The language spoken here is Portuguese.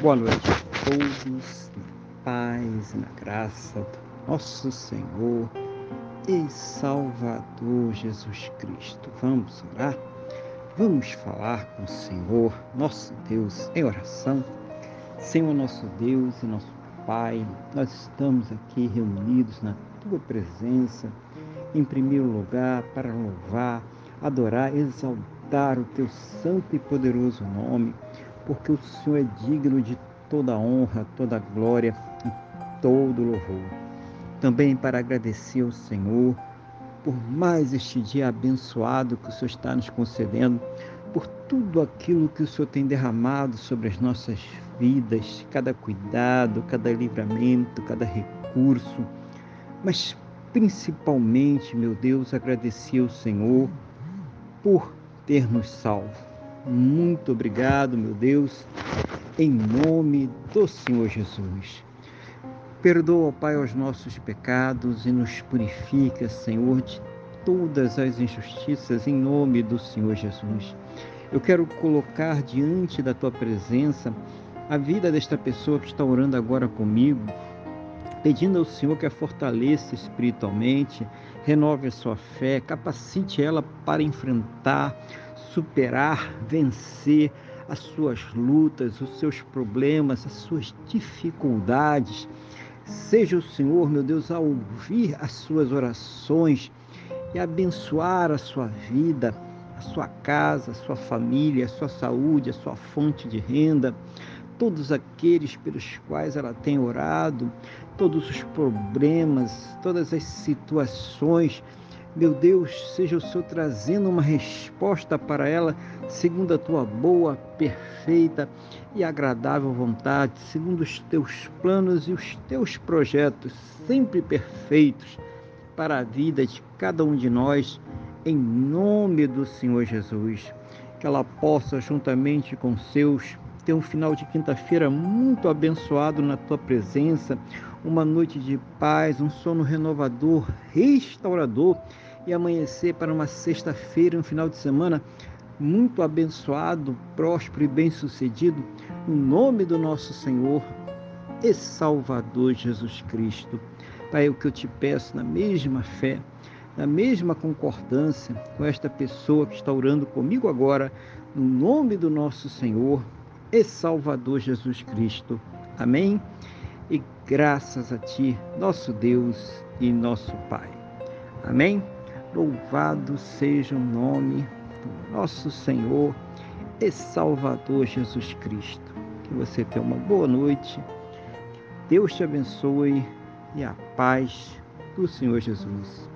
Boa noite a todos, paz na graça do nosso Senhor e Salvador Jesus Cristo. Vamos orar? Vamos falar com o Senhor, nosso Deus, em oração. Senhor, nosso Deus e nosso Pai, nós estamos aqui reunidos na tua presença, em primeiro lugar, para louvar, adorar, exaltar o teu santo e poderoso nome porque o Senhor é digno de toda honra, toda glória e todo louvor. Também para agradecer ao Senhor por mais este dia abençoado que o Senhor está nos concedendo, por tudo aquilo que o Senhor tem derramado sobre as nossas vidas, cada cuidado, cada livramento, cada recurso, mas principalmente, meu Deus, agradecer ao Senhor por ter nos salvo muito obrigado, meu Deus, em nome do Senhor Jesus. Perdoa, Pai, os nossos pecados e nos purifica, Senhor, de todas as injustiças, em nome do Senhor Jesus. Eu quero colocar diante da tua presença a vida desta pessoa que está orando agora comigo, pedindo ao Senhor que a fortaleça espiritualmente, renove a sua fé, capacite ela para enfrentar superar, vencer as suas lutas, os seus problemas, as suas dificuldades. Seja o Senhor, meu Deus, a ouvir as suas orações e abençoar a sua vida, a sua casa, a sua família, a sua saúde, a sua fonte de renda, todos aqueles pelos quais ela tem orado, todos os problemas, todas as situações meu Deus, seja o Senhor trazendo uma resposta para ela, segundo a tua boa, perfeita e agradável vontade, segundo os teus planos e os teus projetos, sempre perfeitos para a vida de cada um de nós, em nome do Senhor Jesus. Que ela possa, juntamente com seus, ter um final de quinta-feira muito abençoado na tua presença, uma noite de paz, um sono renovador, restaurador e amanhecer para uma sexta-feira, um final de semana muito abençoado, próspero e bem-sucedido, no nome do nosso Senhor e Salvador Jesus Cristo. Pai, o que eu te peço na mesma fé, na mesma concordância com esta pessoa que está orando comigo agora, no nome do nosso Senhor e Salvador Jesus Cristo. Amém? E graças a Ti, nosso Deus e nosso Pai. Amém? Louvado seja o nome do nosso Senhor e Salvador Jesus Cristo. Que você tenha uma boa noite. Deus te abençoe e a paz do Senhor Jesus.